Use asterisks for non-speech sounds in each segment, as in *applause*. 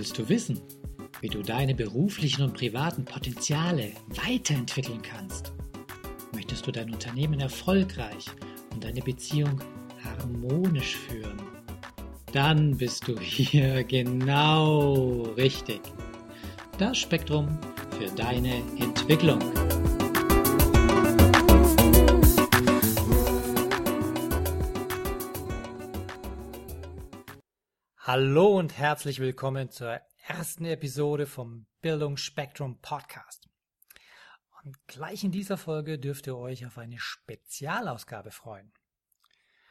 Willst du wissen, wie du deine beruflichen und privaten Potenziale weiterentwickeln kannst? Möchtest du dein Unternehmen erfolgreich und deine Beziehung harmonisch führen? Dann bist du hier genau richtig. Das Spektrum für deine Entwicklung. Hallo und herzlich willkommen zur ersten Episode vom Bildungsspektrum Podcast. Und gleich in dieser Folge dürft ihr euch auf eine Spezialausgabe freuen.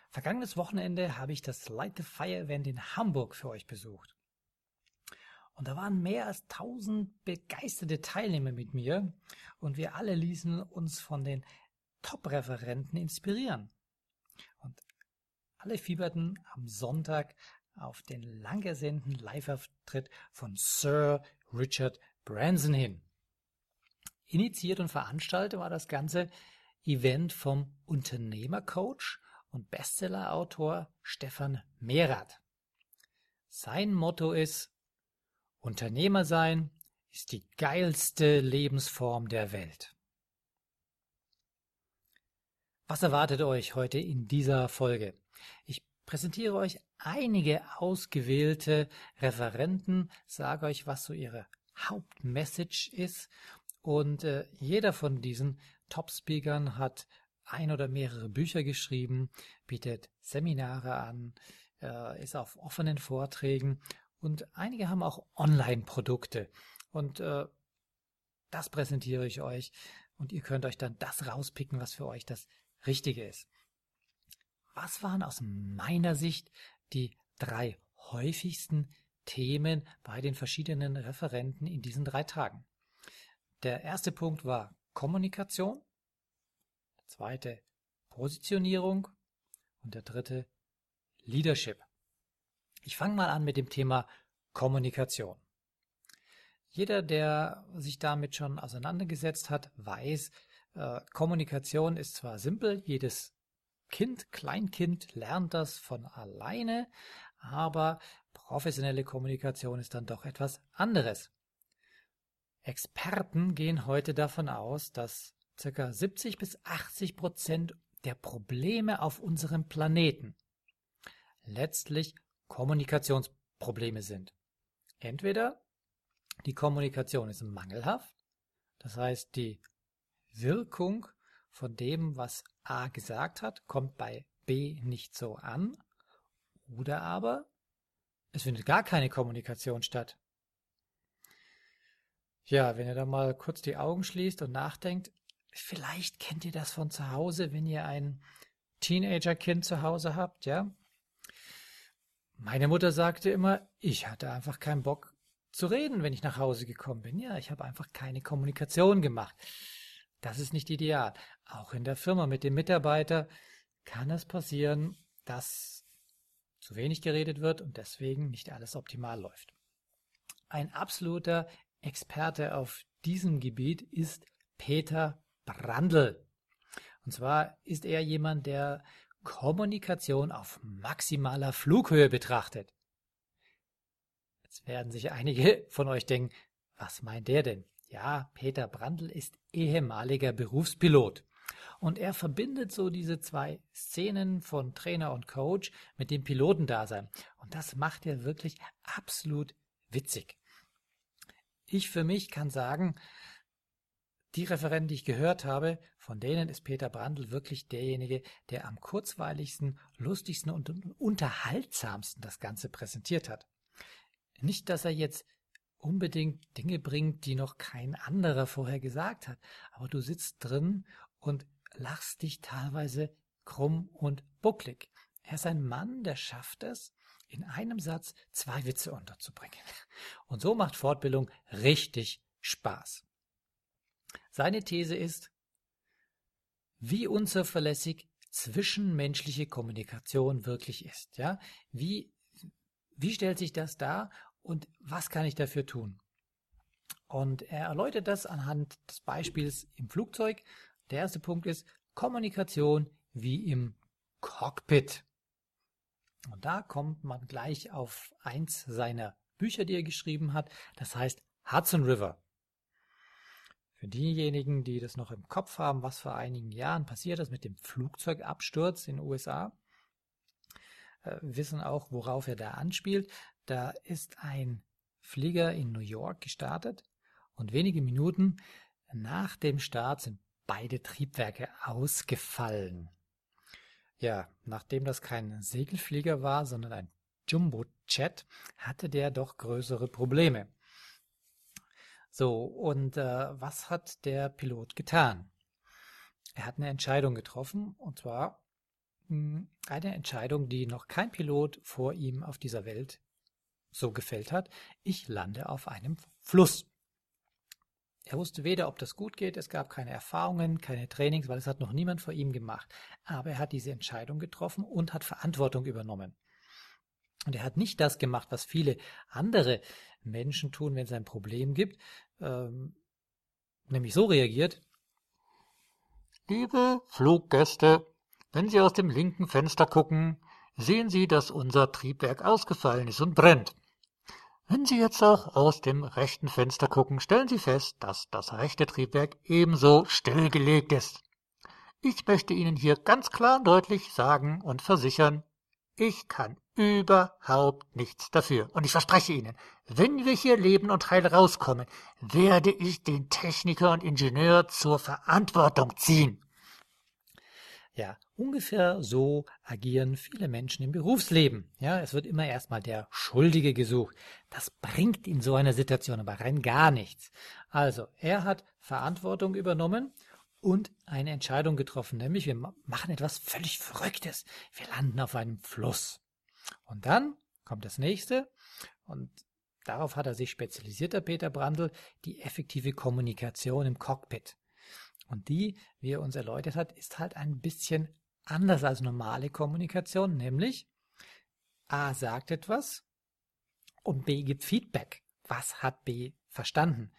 Vergangenes Wochenende habe ich das Light the Fire Event in Hamburg für euch besucht. Und da waren mehr als tausend begeisterte Teilnehmer mit mir und wir alle ließen uns von den Top-Referenten inspirieren. Und alle fieberten am Sonntag auf den lang ersehnten Live-Auftritt von Sir Richard Branson hin. Initiiert und veranstaltet war das ganze Event vom Unternehmercoach und Bestsellerautor Stefan Mehrath. Sein Motto ist Unternehmer sein ist die geilste Lebensform der Welt. Was erwartet euch heute in dieser Folge? Ich präsentiere euch einige ausgewählte Referenten, sage euch, was so ihre Hauptmessage ist und äh, jeder von diesen Top-Speakern hat ein oder mehrere Bücher geschrieben, bietet Seminare an, äh, ist auf offenen Vorträgen und einige haben auch Online-Produkte und äh, das präsentiere ich euch und ihr könnt euch dann das rauspicken, was für euch das Richtige ist. Was waren aus meiner Sicht die drei häufigsten Themen bei den verschiedenen Referenten in diesen drei Tagen? Der erste Punkt war Kommunikation, der zweite Positionierung und der dritte Leadership. Ich fange mal an mit dem Thema Kommunikation. Jeder, der sich damit schon auseinandergesetzt hat, weiß, äh, Kommunikation ist zwar simpel, jedes Kind, Kleinkind lernt das von alleine, aber professionelle Kommunikation ist dann doch etwas anderes. Experten gehen heute davon aus, dass ca. 70 bis 80 Prozent der Probleme auf unserem Planeten letztlich Kommunikationsprobleme sind. Entweder die Kommunikation ist mangelhaft, das heißt die Wirkung von dem, was A gesagt hat, kommt bei B nicht so an. Oder aber es findet gar keine Kommunikation statt. Ja, wenn ihr da mal kurz die Augen schließt und nachdenkt, vielleicht kennt ihr das von zu Hause, wenn ihr ein Teenagerkind zu Hause habt, ja? Meine Mutter sagte immer, ich hatte einfach keinen Bock zu reden, wenn ich nach Hause gekommen bin. Ja, ich habe einfach keine Kommunikation gemacht. Das ist nicht ideal. Auch in der Firma mit dem Mitarbeiter kann es passieren, dass zu wenig geredet wird und deswegen nicht alles optimal läuft. Ein absoluter Experte auf diesem Gebiet ist Peter Brandl. Und zwar ist er jemand, der Kommunikation auf maximaler Flughöhe betrachtet. Jetzt werden sich einige von euch denken, was meint der denn? Ja, Peter Brandl ist ehemaliger Berufspilot. Und er verbindet so diese zwei Szenen von Trainer und Coach mit dem Pilotendasein. Und das macht er wirklich absolut witzig. Ich für mich kann sagen, die Referenten, die ich gehört habe, von denen ist Peter Brandl wirklich derjenige, der am kurzweiligsten, lustigsten und unterhaltsamsten das Ganze präsentiert hat. Nicht, dass er jetzt unbedingt Dinge bringt, die noch kein anderer vorher gesagt hat. Aber du sitzt drin und lachst dich teilweise krumm und bucklig. Er ist ein Mann, der schafft es, in einem Satz zwei Witze unterzubringen. *laughs* Und so macht Fortbildung richtig Spaß. Seine These ist, wie unzuverlässig zwischenmenschliche Kommunikation wirklich ist. Ja, wie, wie stellt sich das dar und was kann ich dafür tun? Und er erläutert das anhand des Beispiels im Flugzeug. Der erste Punkt ist Kommunikation wie im Cockpit. Und da kommt man gleich auf eins seiner Bücher, die er geschrieben hat. Das heißt Hudson River. Für diejenigen, die das noch im Kopf haben, was vor einigen Jahren passiert ist mit dem Flugzeugabsturz in den USA, äh, wissen auch, worauf er da anspielt. Da ist ein Flieger in New York gestartet und wenige Minuten nach dem Start sind beide Triebwerke ausgefallen. Ja, nachdem das kein Segelflieger war, sondern ein Jumbo-Jet, hatte der doch größere Probleme. So, und äh, was hat der Pilot getan? Er hat eine Entscheidung getroffen, und zwar mh, hm, eine Entscheidung, die noch kein Pilot vor ihm auf dieser Welt so gefällt hat. Ich lande auf einem Fluss. Er wusste weder, ob das gut geht, es gab keine Erfahrungen, keine Trainings, weil es hat noch niemand vor ihm gemacht. Aber er hat diese Entscheidung getroffen und hat Verantwortung übernommen. Und er hat nicht das gemacht, was viele andere Menschen tun, wenn es ein Problem gibt, ähm, nämlich so reagiert. Liebe Fluggäste, wenn Sie aus dem linken Fenster gucken, sehen Sie, dass unser Triebwerk ausgefallen ist und brennt. Wenn Sie jetzt auch aus dem rechten Fenster gucken, stellen Sie fest, dass das rechte Triebwerk ebenso stillgelegt ist. Ich möchte Ihnen hier ganz klar und deutlich sagen und versichern, ich kann überhaupt nichts dafür. Und ich verspreche Ihnen, wenn wir hier leben und heil rauskommen, werde ich den Techniker und Ingenieur zur Verantwortung ziehen. Ja, ungefähr so agieren viele Menschen im Berufsleben. Ja, es wird immer erstmal der Schuldige gesucht. Das bringt in so einer Situation aber rein gar nichts. Also, er hat Verantwortung übernommen und eine Entscheidung getroffen, nämlich wir machen etwas völlig Verrücktes. Wir landen auf einem Fluss. Und dann kommt das nächste und darauf hat er sich spezialisiert, der Peter Brandl, die effektive Kommunikation im Cockpit. Und die, wie er uns erläutert hat, ist halt ein bisschen anders als normale Kommunikation, nämlich A sagt etwas und B gibt Feedback. Was hat B verstanden?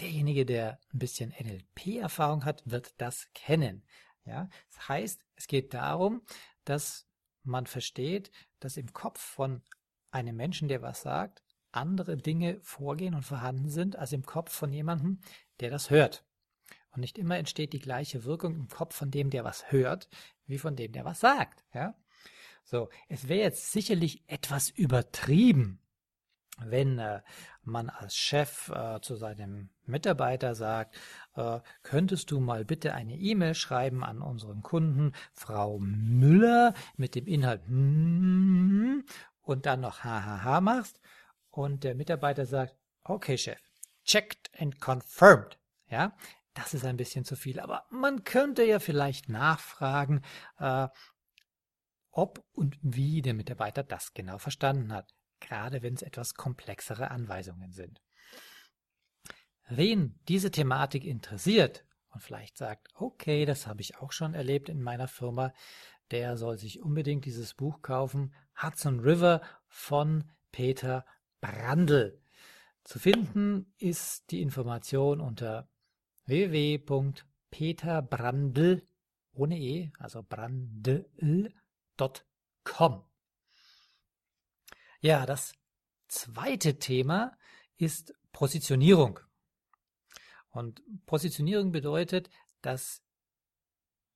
Derjenige, der ein bisschen NLP-Erfahrung hat, wird das kennen. Ja, das heißt, es geht darum, dass man versteht, dass im Kopf von einem Menschen, der was sagt, andere Dinge vorgehen und vorhanden sind als im Kopf von jemandem, der das hört. Und nicht immer entsteht die gleiche Wirkung im Kopf von dem, der was hört, wie von dem, der was sagt. Ja? So, es wäre jetzt sicherlich etwas übertrieben, wenn äh, man als Chef äh, zu seinem Mitarbeiter sagt, äh, könntest du mal bitte eine E-Mail schreiben an unseren Kunden, Frau Müller, mit dem Inhalt und dann noch hahaha machst und der Mitarbeiter sagt, okay Chef, checked and confirmed. Ja, das ist ein bisschen zu viel. Aber man könnte ja vielleicht nachfragen, äh, ob und wie der Mitarbeiter das genau verstanden hat, gerade wenn es etwas komplexere Anweisungen sind. Wen diese Thematik interessiert und vielleicht sagt, okay, das habe ich auch schon erlebt in meiner Firma, der soll sich unbedingt dieses Buch kaufen, Hudson River von Peter Brandl. Zu finden ist die Information unter www.peterbrandl ohne e, also brandl.com. Ja, das zweite Thema ist Positionierung. Und Positionierung bedeutet, dass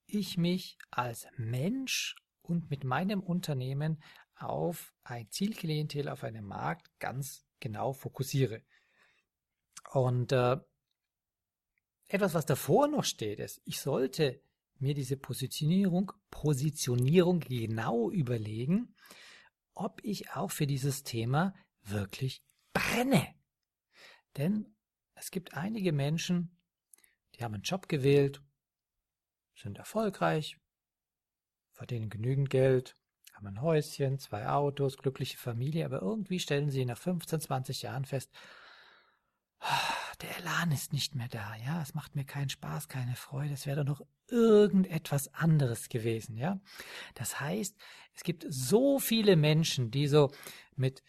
ich mich als Mensch und mit meinem Unternehmen auf ein Zielklientel, auf einen Markt ganz genau fokussiere. Und äh, etwas, was davor noch steht, ist, ich sollte mir diese Positionierung, Positionierung genau überlegen, ob ich auch für dieses Thema wirklich brenne. Denn es gibt einige Menschen, die haben einen Job gewählt, sind erfolgreich, verdienen genügend Geld, haben ein Häuschen, zwei Autos, glückliche Familie, aber irgendwie stellen sie nach 15, 20 Jahren fest, der Elan ist nicht mehr da, ja, es macht mir keinen Spaß, keine Freude, es wäre doch noch irgendetwas anderes gewesen, ja. Das heißt, es gibt so viele Menschen, die so mit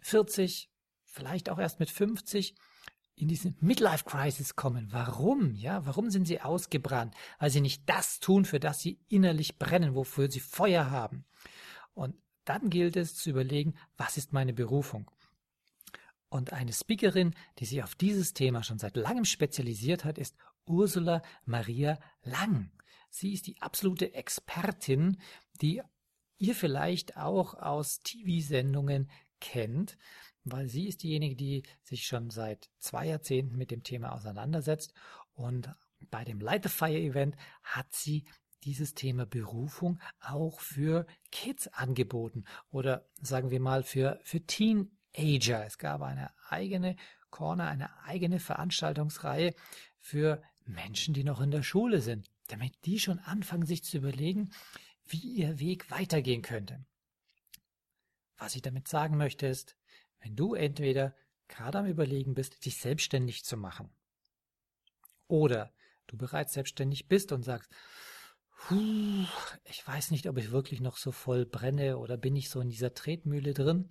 40, vielleicht auch erst mit 50 in diese Midlife Crisis kommen. Warum? Ja, warum sind sie ausgebrannt? Weil sie nicht das tun, für das sie innerlich brennen, wofür sie Feuer haben. Und dann gilt es zu überlegen, was ist meine Berufung? Und eine Speakerin, die sich auf dieses Thema schon seit langem spezialisiert hat, ist Ursula Maria Lang. Sie ist die absolute Expertin, die ihr vielleicht auch aus TV-Sendungen kennt, weil sie ist diejenige, die sich schon seit zwei Jahrzehnten mit dem Thema auseinandersetzt. Und bei dem Light the Fire Event hat sie dieses Thema Berufung auch für Kids angeboten oder sagen wir mal für, für Teenager. Es gab eine eigene Corner, eine eigene Veranstaltungsreihe für Menschen, die noch in der Schule sind, damit die schon anfangen, sich zu überlegen, wie ihr Weg weitergehen könnte. Was ich damit sagen möchte ist, wenn du entweder gerade am Überlegen bist, dich selbstständig zu machen, oder du bereits selbstständig bist und sagst, ich weiß nicht, ob ich wirklich noch so voll brenne oder bin ich so in dieser Tretmühle drin,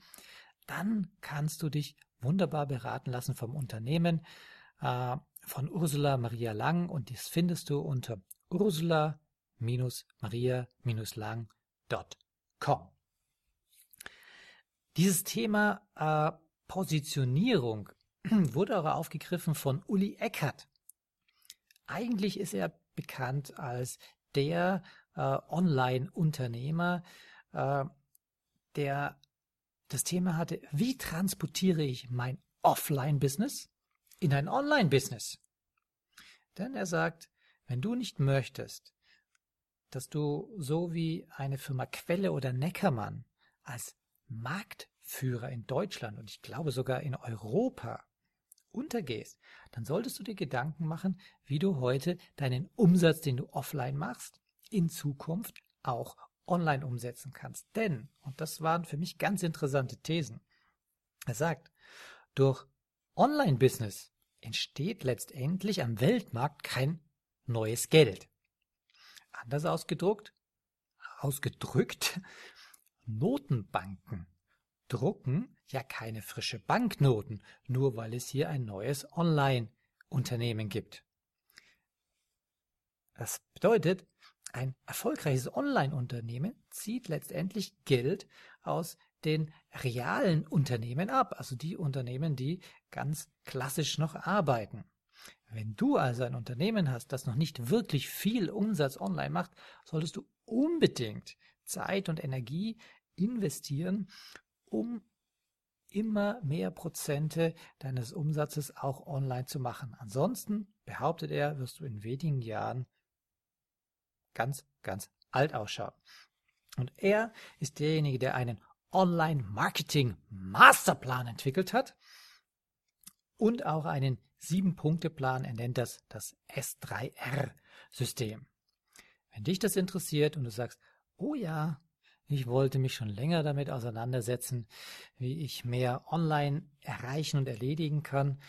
dann kannst du dich wunderbar beraten lassen vom Unternehmen äh, von Ursula Maria Lang und das findest du unter ursula-maria-lang.com. Dieses Thema äh, Positionierung *clears throat* wurde auch aufgegriffen von Uli Eckert. Eigentlich ist er bekannt als der äh, Online-Unternehmer, äh, der das Thema hatte, wie transportiere ich mein Offline-Business in ein Online-Business? Denn er sagt, wenn du nicht möchtest, dass du so wie eine Firma Quelle oder Neckermann als Marktführer in Deutschland und ich glaube sogar in Europa untergehst, dann solltest du dir Gedanken machen, wie du heute deinen Umsatz, den du offline machst, in Zukunft auch online umsetzen kannst. Denn, und das waren für mich ganz interessante Thesen, er sagt, durch Online-Business entsteht letztendlich am Weltmarkt kein neues Geld. Anders ausgedruckt, ausgedrückt, *laughs* Notenbanken drucken ja keine frische Banknoten, nur weil es hier ein neues Online-Unternehmen gibt. Das bedeutet, ein erfolgreiches Online-Unternehmen zieht letztendlich Geld aus den realen Unternehmen ab, also die Unternehmen, die ganz klassisch noch arbeiten. Wenn du also ein Unternehmen hast, das noch nicht wirklich viel Umsatz online macht, solltest du unbedingt Zeit und Energie investieren, um immer mehr Prozente deines Umsatzes auch online zu machen. Ansonsten, behauptet er, wirst du in wenigen Jahren ganz, ganz alt ausschauen. Und er ist derjenige, der einen Online-Marketing-Masterplan entwickelt hat und auch einen Sieben-Punkte-Plan. Er nennt das das S3R-System. Wenn dich das interessiert und du sagst, oh ja, ich wollte mich schon länger damit auseinandersetzen, wie ich mehr online erreichen und erledigen kann.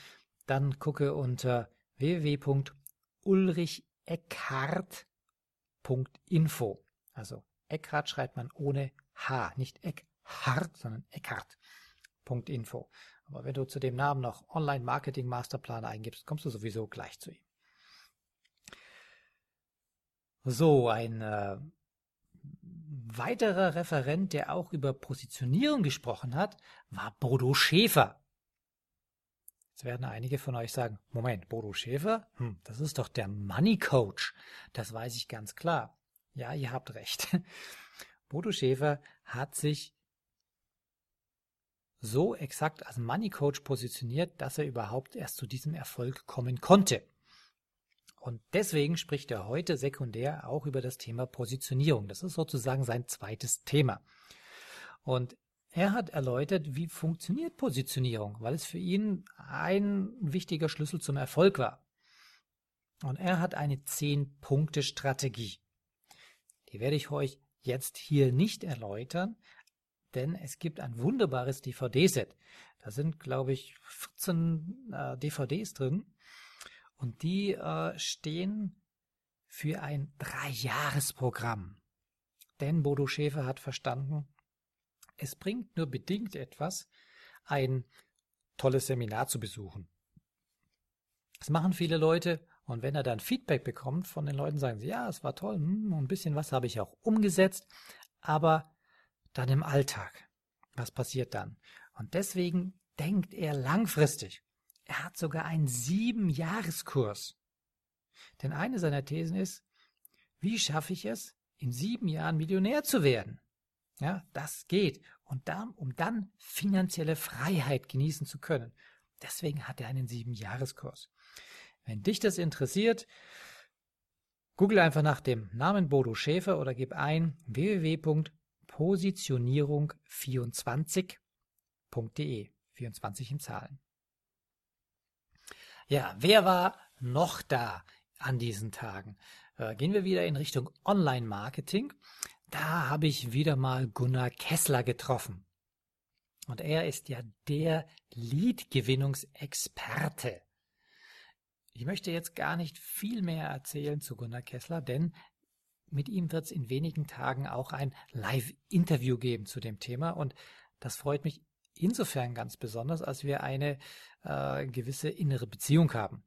Dann gucke unter www.ulricheckhardt.info. Also Eckhart schreibt man ohne H, nicht Eckhart, sondern Eckhart.info. Aber wenn du zu dem Namen noch Online Marketing Masterplan eingibst, kommst du sowieso gleich zu ihm. So, ein äh, weiterer Referent, der auch über Positionierung gesprochen hat, war Bodo Schäfer. Jetzt werden einige von euch sagen, Moment, Bodo Schäfer? Hm, das ist doch der Money Coach. Das weiß ich ganz klar. Ja, ihr habt recht. *laughs* Bodo Schäfer hat sich so exakt als Money Coach positioniert, dass er überhaupt erst zu diesem Erfolg kommen konnte. Und deswegen spricht er heute sekundär auch über das Thema Positionierung. Das ist sozusagen sein zweites Thema. Und er hat erläutert, wie funktioniert Positionierung, weil es für ihn ein wichtiger Schlüssel zum Erfolg war. Und er hat eine Zehn-Punkte-Strategie. Die werde ich euch jetzt hier nicht erläutern, denn es gibt ein wunderbares DVD-Set. Da sind, glaube ich, 14 äh, DVDs drin. Und die äh, stehen für ein Dreijahresprogramm. Denn Bodo Schäfer hat verstanden, es bringt nur bedingt etwas, ein tolles Seminar zu besuchen. Das machen viele Leute und wenn er dann Feedback bekommt von den Leuten, sagen sie, ja, es war toll, hm, ein bisschen was habe ich auch umgesetzt, aber dann im Alltag? Was passiert dann? Und deswegen denkt er langfristig. Er hat sogar einen Sieben-Jahreskurs. Denn eine seiner Thesen ist, wie schaffe ich es, in sieben Jahren Millionär zu werden? Ja, das geht. Und dann, um dann finanzielle Freiheit genießen zu können. Deswegen hat er einen Sieben-Jahreskurs. Wenn dich das interessiert, google einfach nach dem Namen Bodo Schäfer oder gib ein www.positionierung24.de. 24 in Zahlen. Ja, wer war noch da an diesen Tagen? Äh, gehen wir wieder in Richtung Online-Marketing. Da habe ich wieder mal Gunnar Kessler getroffen. Und er ist ja der Lead-Gewinnungsexperte. Ich möchte jetzt gar nicht viel mehr erzählen zu Gunnar Kessler, denn mit ihm wird es in wenigen Tagen auch ein Live-Interview geben zu dem Thema und das freut mich insofern ganz besonders, als wir eine äh, gewisse innere Beziehung haben.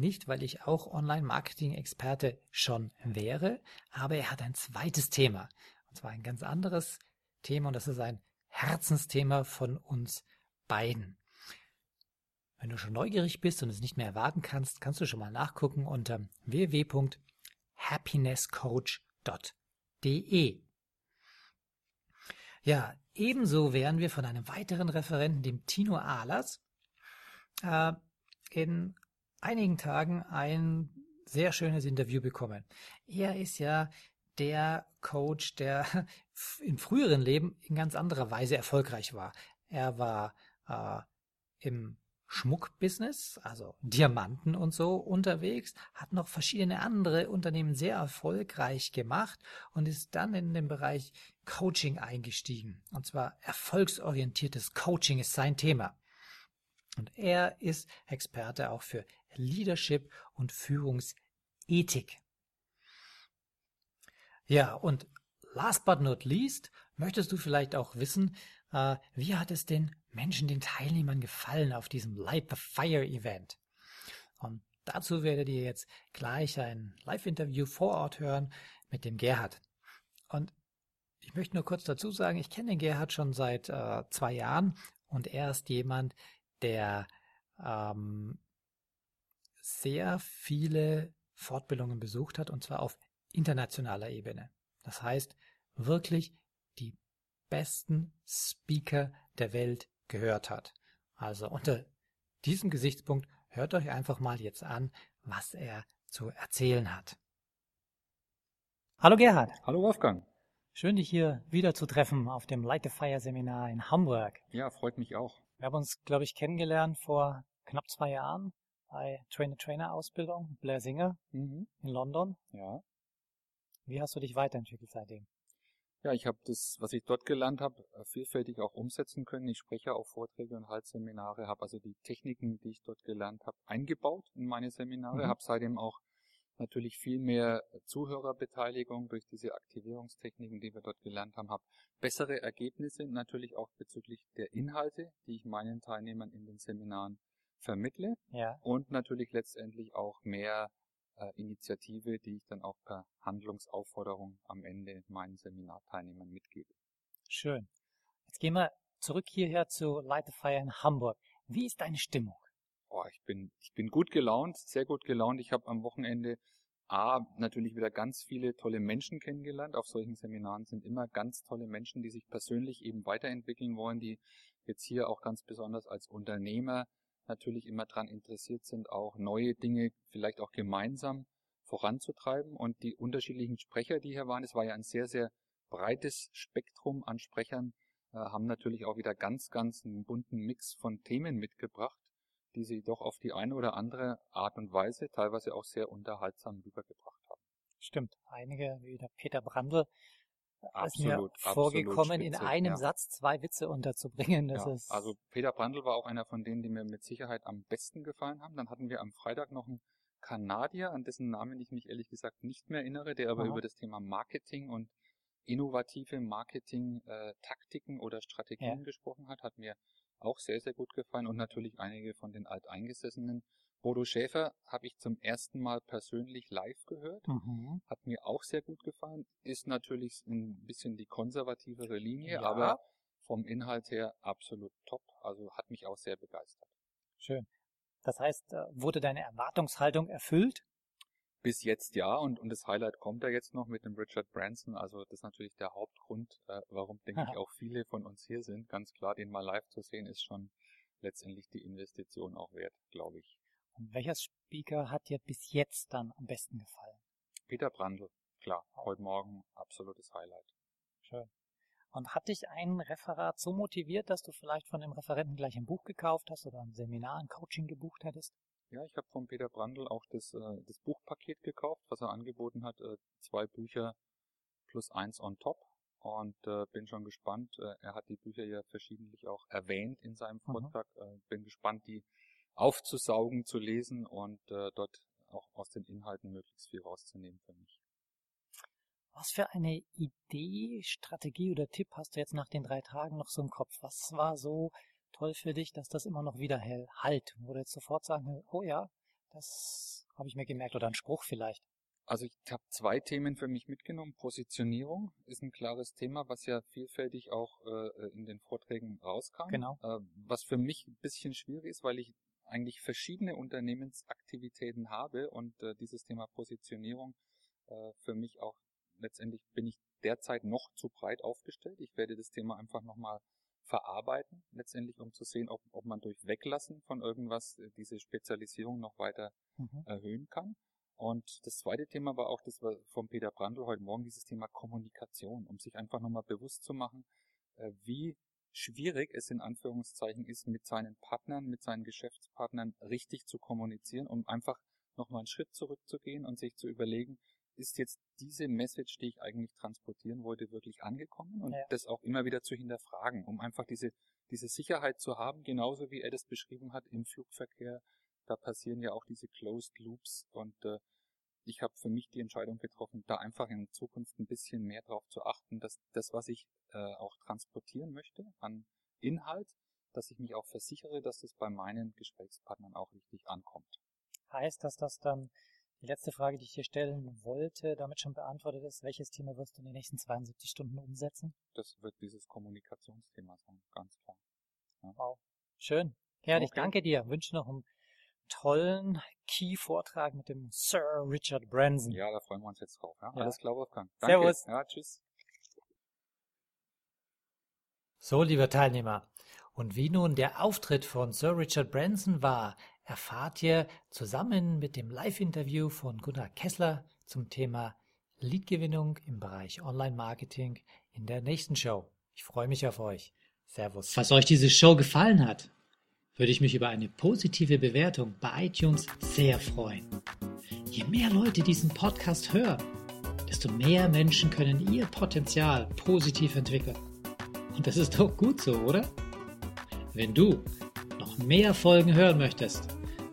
Nicht, weil ich auch Online-Marketing-Experte schon wäre, aber er hat ein zweites Thema. Und zwar ein ganz anderes Thema und das ist ein Herzensthema von uns beiden. Wenn du schon neugierig bist und es nicht mehr erwarten kannst, kannst du schon mal nachgucken unter www.happinesscoach.de. Ja, ebenso werden wir von einem weiteren Referenten, dem Tino Ahlers, äh, in einigen Tagen ein sehr schönes Interview bekommen. Er ist ja der Coach, der *laughs* in früheren Leben in ganz anderer Weise erfolgreich war. Er war äh, im Schmuckbusiness, also Diamanten und so unterwegs, hat noch verschiedene andere Unternehmen sehr erfolgreich gemacht und ist dann in den Bereich Coaching eingestiegen. Und zwar erfolgsorientiertes Coaching ist sein Thema. Und er ist Experte auch für Leadership und Führungsethik. Ja, und last but not least, möchtest du vielleicht auch wissen, äh, wie hat es den Menschen, den Teilnehmern gefallen auf diesem Light the Fire Event? Und dazu werdet ihr jetzt gleich ein Live-Interview vor Ort hören mit dem Gerhard. Und ich möchte nur kurz dazu sagen, ich kenne den Gerhard schon seit äh, zwei Jahren und er ist jemand, der ähm, sehr viele Fortbildungen besucht hat und zwar auf internationaler Ebene. Das heißt, wirklich die besten Speaker der Welt gehört hat. Also unter diesem Gesichtspunkt hört euch einfach mal jetzt an, was er zu erzählen hat. Hallo Gerhard. Hallo Wolfgang. Schön, dich hier wieder zu treffen auf dem Light the Fire Seminar in Hamburg. Ja, freut mich auch. Wir haben uns, glaube ich, kennengelernt vor knapp zwei Jahren bei Trainer-Trainer-Ausbildung, Blair Singer mhm. in London. Ja. Wie hast du dich weiterentwickelt seitdem? Ja, ich habe das, was ich dort gelernt habe, äh, vielfältig auch umsetzen können. Ich spreche auch Vorträge und halt Seminare, habe also die Techniken, die ich dort gelernt habe, eingebaut in meine Seminare, mhm. habe seitdem auch natürlich viel mehr Zuhörerbeteiligung durch diese Aktivierungstechniken, die wir dort gelernt haben, habe bessere Ergebnisse natürlich auch bezüglich der Inhalte, die ich meinen Teilnehmern in den Seminaren vermittle ja. und natürlich letztendlich auch mehr äh, Initiative, die ich dann auch per Handlungsaufforderung am Ende meinen Seminarteilnehmern mitgebe. Schön. Jetzt gehen wir zurück hierher zu Light the Fire in Hamburg. Wie ist deine Stimmung? Oh, ich bin, ich bin gut gelaunt, sehr gut gelaunt. Ich habe am Wochenende A, natürlich wieder ganz viele tolle Menschen kennengelernt. Auf solchen Seminaren sind immer ganz tolle Menschen, die sich persönlich eben weiterentwickeln wollen, die jetzt hier auch ganz besonders als Unternehmer natürlich immer daran interessiert sind, auch neue Dinge vielleicht auch gemeinsam voranzutreiben. Und die unterschiedlichen Sprecher, die hier waren, es war ja ein sehr, sehr breites Spektrum an Sprechern, äh, haben natürlich auch wieder ganz, ganz einen bunten Mix von Themen mitgebracht, die sie doch auf die eine oder andere Art und Weise teilweise auch sehr unterhaltsam rübergebracht haben. Stimmt. Einige, wie der Peter Brandl, absolut, ist mir vorgekommen, in einem ja. Satz zwei Witze unterzubringen. Das ja, ist also Peter Brandl war auch einer von denen, die mir mit Sicherheit am besten gefallen haben. Dann hatten wir am Freitag noch einen Kanadier, an dessen Namen ich mich ehrlich gesagt nicht mehr erinnere, der aber Aha. über das Thema Marketing und innovative Marketing-Taktiken äh, oder Strategien ja. gesprochen hat, hat mir auch sehr, sehr gut gefallen und natürlich einige von den Alteingesessenen Bodo Schäfer habe ich zum ersten Mal persönlich live gehört. Mhm. Hat mir auch sehr gut gefallen. Ist natürlich ein bisschen die konservativere Linie, Ja. aber vom Inhalt her absolut top. Also hat mich auch sehr begeistert. Schön. Das heißt, äh, wurde deine Erwartungshaltung erfüllt? Bis jetzt ja und, und das Highlight kommt ja jetzt noch mit dem Richard Branson. Also das ist natürlich der Hauptgrund, äh, warum, denke ich, auch viele von uns hier sind. Ganz klar, den mal live zu sehen, ist schon letztendlich die Investition auch wert, glaube ich. Und welcher Speaker hat dir bis jetzt dann am besten gefallen? Peter Brandl, klar, heute Morgen absolutes Highlight. Schön. Und hat dich ein Referat so motiviert, dass du vielleicht von dem Referenten gleich ein Buch gekauft hast oder ein Seminar, ein Coaching gebucht hättest? Ja, ich habe von Peter Brandl auch das, äh, das Buchpaket gekauft, was er angeboten hat. Äh, zwei Bücher plus eins on top. Und äh, bin schon gespannt. Äh, er hat die Bücher ja verschiedentlich auch erwähnt in seinem Mhm. Vortrag. Äh, bin gespannt, die aufzusaugen, zu lesen und äh, dort auch aus den Inhalten möglichst viel rauszunehmen für mich. Was für eine Idee, Strategie oder Tipp hast du jetzt nach den drei Tagen noch so im Kopf? Was war so toll für dich, dass das immer noch wieder hell halt? Wo du jetzt sofort sagen, oh ja, das habe ich mir gemerkt oder ein Spruch vielleicht. Also ich habe zwei Themen für mich mitgenommen. Positionierung ist ein klares Thema, was ja vielfältig auch äh, in den Vorträgen rauskam. Genau. Äh, was für mich ein bisschen schwierig ist, weil ich eigentlich verschiedene Unternehmensaktivitäten habe und äh, dieses Thema Positionierung äh, für mich auch letztendlich bin ich derzeit noch zu breit aufgestellt. Ich werde das Thema einfach nochmal verarbeiten, letztendlich um zu sehen, ob, ob man durch Weglassen von irgendwas äh, diese Spezialisierung noch weiter Mhm. erhöhen kann. Und das zweite Thema war auch das war von Peter Brandl heute Morgen, dieses Thema Kommunikation, um sich einfach nochmal bewusst zu machen, äh, wie schwierig es in Anführungszeichen ist, mit seinen Partnern, mit seinen Geschäftspartnern richtig zu kommunizieren, um einfach nochmal einen Schritt zurückzugehen und sich zu überlegen, ist jetzt diese Message, die ich eigentlich transportieren wollte, wirklich angekommen und Ja. das auch immer wieder zu hinterfragen, um einfach diese, diese Sicherheit zu haben, genauso wie er das beschrieben hat im Flugverkehr. Da passieren ja auch diese Closed Loops und äh, ich habe für mich die Entscheidung getroffen, da einfach in Zukunft ein bisschen mehr darauf zu achten, dass das, was ich äh, auch transportieren möchte an Inhalt, dass ich mich auch versichere, dass es bei meinen Gesprächspartnern auch richtig ankommt. Heißt das, dass dann die letzte Frage, die ich dir stellen wollte, damit schon beantwortet ist, welches Thema wirst du in den nächsten 72 Stunden umsetzen? Das wird dieses Kommunikationsthema sein, ganz klar. Wow. Schön. Gerhard, ich Okay. danke dir. Wünsche noch einen tollen Key-Vortrag mit dem Sir Richard Branson. Ja, da freuen wir uns jetzt drauf. Ja? Ja. Alles klar, Wolfgang. Servus. Ja, tschüss. So, liebe Teilnehmer, und wie nun der Auftritt von Sir Richard Branson war, erfahrt ihr zusammen mit dem Live-Interview von Gunnar Kessler zum Thema Leadgewinnung im Bereich Online-Marketing in der nächsten Show. Ich freue mich auf euch. Servus. Falls euch diese Show gefallen hat, würde ich mich über eine positive Bewertung bei iTunes sehr freuen. Je mehr Leute diesen Podcast hören, desto mehr Menschen können ihr Potenzial positiv entwickeln. Und das ist doch gut so, oder? Wenn du noch mehr Folgen hören möchtest,